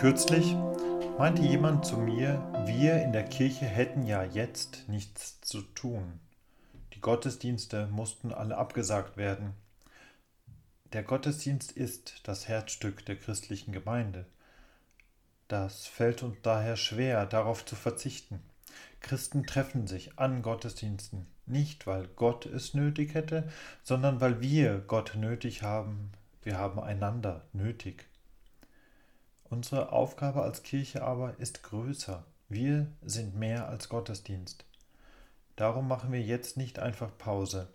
Kürzlich meinte jemand zu mir, wir in der Kirche hätten ja jetzt nichts zu tun. Die Gottesdienste mussten alle abgesagt werden. Der Gottesdienst ist das Herzstück der christlichen Gemeinde. Das fällt uns daher schwer, darauf zu verzichten. Christen treffen sich an Gottesdiensten, nicht weil Gott es nötig hätte, sondern weil wir Gott nötig haben. Wir haben einander nötig. Unsere Aufgabe als Kirche aber ist größer. Wir sind mehr als Gottesdienst. Darum machen wir jetzt nicht einfach Pause.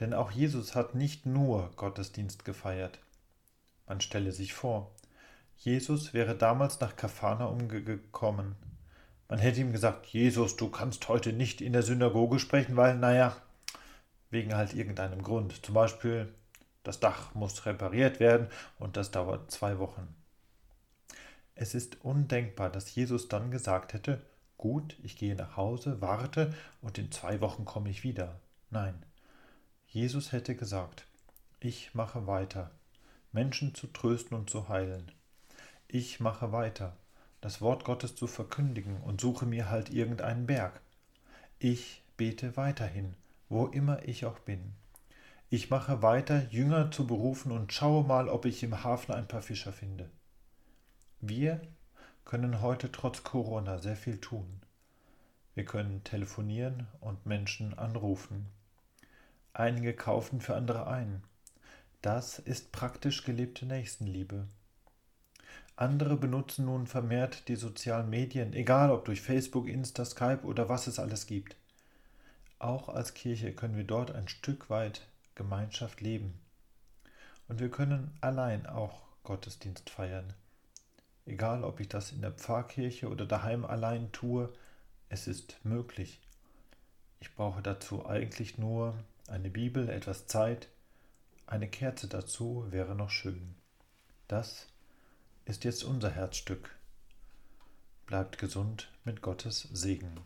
Denn auch Jesus hat nicht nur Gottesdienst gefeiert. Man stelle sich vor, Jesus wäre damals nach Kapharnaum gekommen. Man hätte ihm gesagt, Jesus, du kannst heute nicht in der Synagoge sprechen, weil, naja, wegen halt irgendeinem Grund. Zum Beispiel, das Dach muss repariert werden und das dauert zwei Wochen. Es ist undenkbar, dass Jesus dann gesagt hätte, gut, ich gehe nach Hause, warte und in zwei Wochen komme ich wieder. Nein, Jesus hätte gesagt, ich mache weiter, Menschen zu trösten und zu heilen. Ich mache weiter, das Wort Gottes zu verkündigen und suche mir halt irgendeinen Berg. Ich bete weiterhin, wo immer ich auch bin. Ich mache weiter, Jünger zu berufen und schaue mal, ob ich im Hafen ein paar Fischer finde. Wir können heute trotz Corona sehr viel tun. Wir können telefonieren und Menschen anrufen. Einige kaufen für andere ein. Das ist praktisch gelebte Nächstenliebe. Andere benutzen nun vermehrt die sozialen Medien, egal ob durch Facebook, Insta, Skype oder was es alles gibt. Auch als Kirche können wir dort ein Stück weit Gemeinschaft leben. Und wir können allein auch Gottesdienst feiern. Egal, ob ich das in der Pfarrkirche oder daheim allein tue, es ist möglich. Ich brauche dazu eigentlich nur eine Bibel, etwas Zeit, eine Kerze dazu wäre noch schön. Das ist jetzt unser Herzstück. Bleibt gesund mit Gottes Segen.